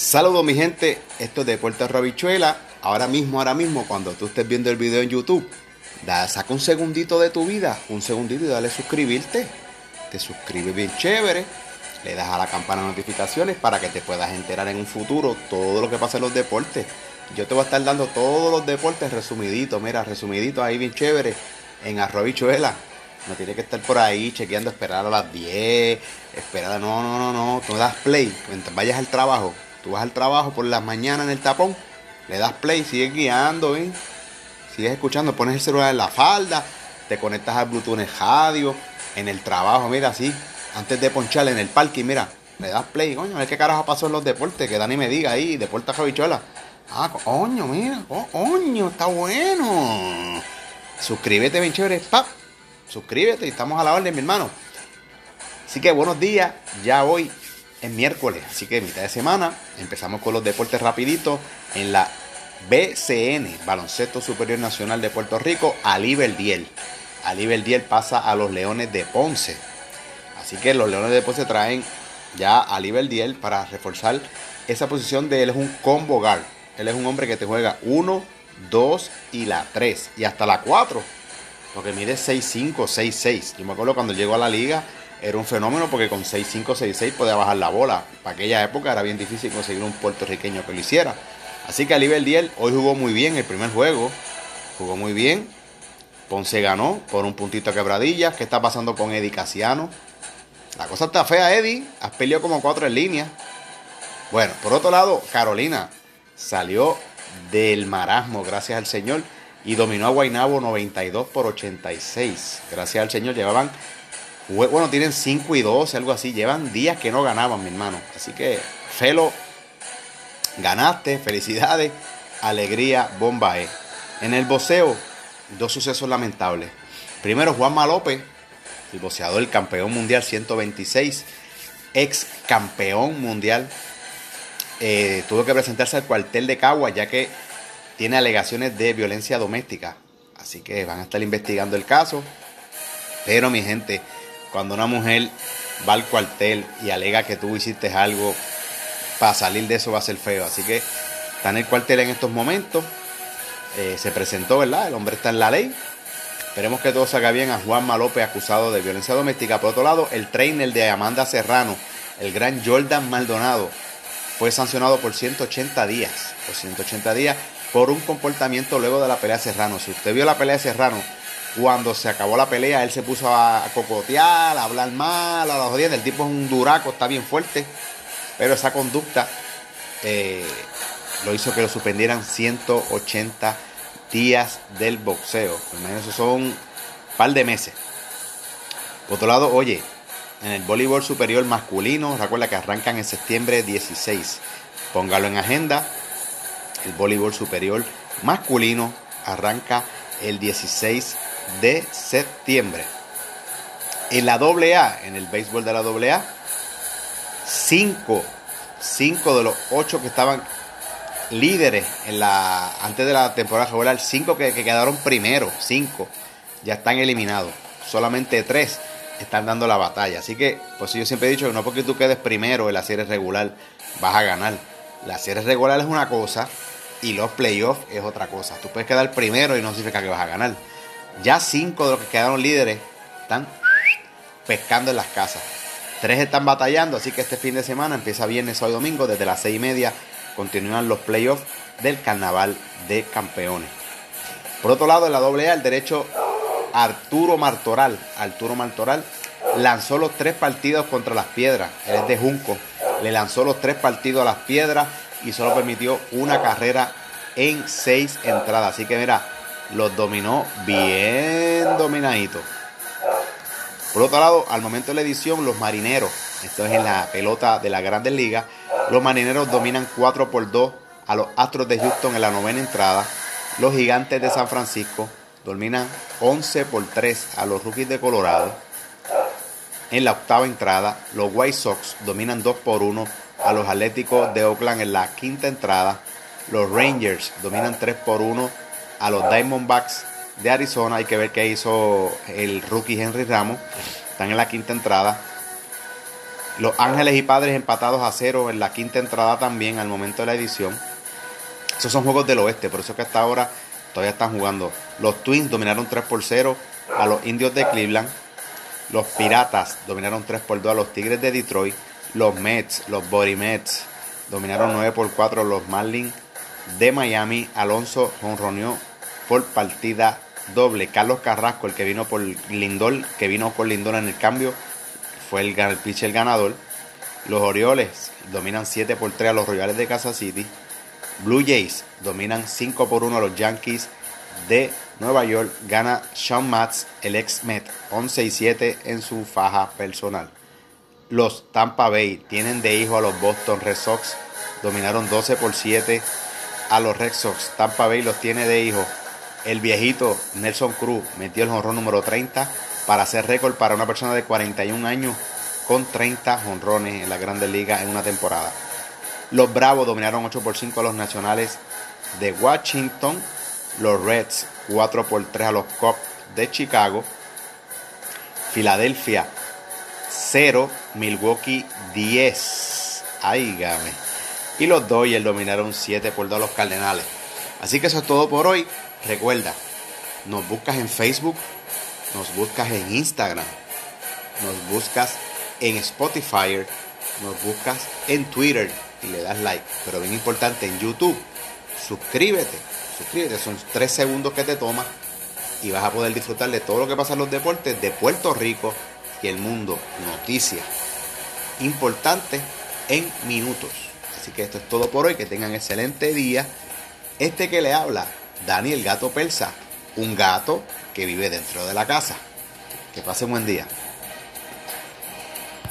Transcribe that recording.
Saludos mi gente, esto es de Puerto Rabichuela. Ahora mismo, ahora mismo, cuando tú estés viendo el video en YouTube, da, saca un segundito de tu vida, un segundito y dale suscribirte. Te suscribes bien chévere, le das a la campana de notificaciones para que te puedas enterar en un futuro todo lo que pasa en los deportes. Yo te voy a estar dando todos los deportes resumiditos, mira, resumiditos ahí bien chévere en Arrobichuela. No tienes que estar por ahí chequeando, esperar a las 10, esperar, no, no, no, no, tú das play, mientras vayas al trabajo, tú vas al trabajo por las mañanas en el tapón, le das play, sigues guiando, ¿eh? sigues escuchando, pones el celular en la falda, te conectas al Bluetooth en el radio, en el trabajo, mira así, antes de ponchar en el parque, mira, le das play, coño, a ver qué carajo pasó en los deportes, que Dani me diga ahí, deportes Javichuela. Ah, coño, mira, coño, está bueno. Suscríbete, bien chévere, pap. Suscríbete y estamos a la orden, mi hermano. Así que buenos días, ya hoy es miércoles, así que mitad de semana empezamos con los deportes rapidito en la BCN, Baloncesto Superior Nacional de Puerto Rico, Ali Diel. Ali Diel pasa a los Leones de Ponce. Así que los Leones de Ponce traen ya a Ali Diel para reforzar esa posición de él es un combo guard. Él es un hombre que te juega 1, 2 y la 3 y hasta la 4. Porque mide 6'5, 6'6. Yo me acuerdo cuando llegó a la liga era un fenómeno porque con 6'5, 6'6 podía bajar la bola. Para aquella época era bien difícil conseguir un puertorriqueño que lo hiciera. Así que Alibel Diel hoy jugó muy bien el primer juego. Jugó muy bien. Ponce ganó por un puntito a quebradillas. ¿Qué está pasando con Eddie Casiano? La cosa está fea, Eddie. Has peleado como cuatro en línea. Bueno, por otro lado, Carolina salió del marasmo, gracias al Señor, y dominó a Guainabo 92 por 86. Gracias al Señor, llevaban, bueno, tienen 5 y 12, algo así, llevan días que no ganaban, mi hermano. Así que, Felo, ganaste, felicidades, alegría, bomba En el boxeo, dos sucesos lamentables. Primero, Juan López, el boxeador, el campeón mundial 126, ex campeón mundial eh, tuvo que presentarse al cuartel de Cagua ya que tiene alegaciones de violencia doméstica. Así que van a estar investigando el caso. Pero mi gente, cuando una mujer va al cuartel y alega que tú hiciste algo, para salir de eso va a ser feo. Así que está en el cuartel en estos momentos. Eh, se presentó, ¿verdad? El hombre está en la ley. Esperemos que todo salga bien a Juan López acusado de violencia doméstica. Por otro lado, el trainer de Amanda Serrano, el gran Jordan Maldonado, fue sancionado por 180 días, por 180 días por un comportamiento luego de la pelea de Serrano. Si usted vio la pelea de Serrano, cuando se acabó la pelea, él se puso a cocotear, a hablar mal, a la jodienda. El tipo es un duraco, está bien fuerte, pero esa conducta eh, lo hizo que lo suspendieran 180 días del boxeo. Eso son un par de meses. Por otro lado, oye, en el voleibol superior masculino. Recuerda que arrancan en septiembre 16. Póngalo en agenda. El voleibol superior masculino arranca el 16 de septiembre. En la AA, en el béisbol de la AA, 5 cinco de los 8 que estaban líderes en la antes de la temporada regular, 5 que, que, quedaron primero, 5 ya están eliminados. Solamente 3 están dando la batalla. Así que, pues yo siempre he dicho que no porque tú quedes primero en la serie regular vas a ganar. La serie regular es una cosa y los playoffs es otra cosa. Tú puedes quedar primero y no significa que vas a ganar. Ya cinco de los que quedaron líderes están pescando en las casas. Tres están batallando, así que este fin de semana empieza viernes, sábado y domingo, desde las seis y media continúan los playoffs del carnaval de campeones. Por otro lado, en la doble A, el derecho Arturo Martoral. Arturo Martoral lanzó los tres partidos contra las piedras. Él es de Junco. Le lanzó los tres partidos a las piedras y solo permitió una carrera en seis entradas. Así que mira, los dominó bien dominadito. Por otro lado, al momento de la edición, los marineros, esto es en la pelota de la Grandes Ligas, los marineros dominan 4 por 2 a los Astros de Houston en la novena entrada. Los gigantes de San Francisco dominan 11 por 3 a los Rookies de Colorado. En la octava entrada, los White Sox dominan 2 por 1 a los Atléticos de Oakland en la quinta entrada. Los Rangers dominan 3 por 1 a los Diamondbacks de Arizona. Hay que ver qué hizo el rookie Henry Ramos. Están en la quinta entrada. Los Ángeles y Padres empatados a cero en la quinta entrada también al momento de la edición. Esos son juegos del oeste, por eso que hasta ahora todavía están jugando. Los Twins dominaron 3 por 0 a los Indios de Cleveland. Los Piratas dominaron 3 por 2 a los Tigres de Detroit. Los Mets, los Body Mets, dominaron 9 por 4 a los Marlins de Miami. Alonso jonroneó por partida doble. Carlos Carrasco, el que vino por Lindor, que vino con Lindor en el cambio, fue el, el pitcher ganador. Los Orioles dominan 7 por 3 a los Royales de Kansas City. Blue Jays dominan 5 por 1 a los Yankees de Nueva York. Gana Sean Matz, el ex Met, 11 y 7 en su faja personal. Los Tampa Bay tienen de hijo a los Boston Red Sox. Dominaron 12 por 7 a los Red Sox. Tampa Bay los tiene de hijo. El viejito Nelson Cruz metió el jonrón número 30 para hacer récord para una persona de 41 años con 30 jonrones en la Grandes Ligas en una temporada. Los Bravos dominaron 8 por 5 a los Nacionales de Washington. Los Reds 4 por 3 a los Cubs de Chicago. Filadelfia 0, Milwaukee 10. Ay, game. Y los Dodgers dominaron 7 por 2 a los Cardenales. Así que eso es todo por hoy. Recuerda, nos buscas en Facebook, nos buscas en Instagram, nos buscas en Spotify, nos buscas en Twitter y le das like. Pero bien importante, en YouTube, suscríbete. Suscríbete, son tres segundos que te toma y vas a poder disfrutar de todo lo que pasa en los deportes de Puerto Rico y el mundo. Noticias importantes en minutos. Así que esto es todo por hoy. Que tengan excelente día. Este que le habla, Daniel Gato Persa, un gato que vive dentro de la casa. Que pase un buen día.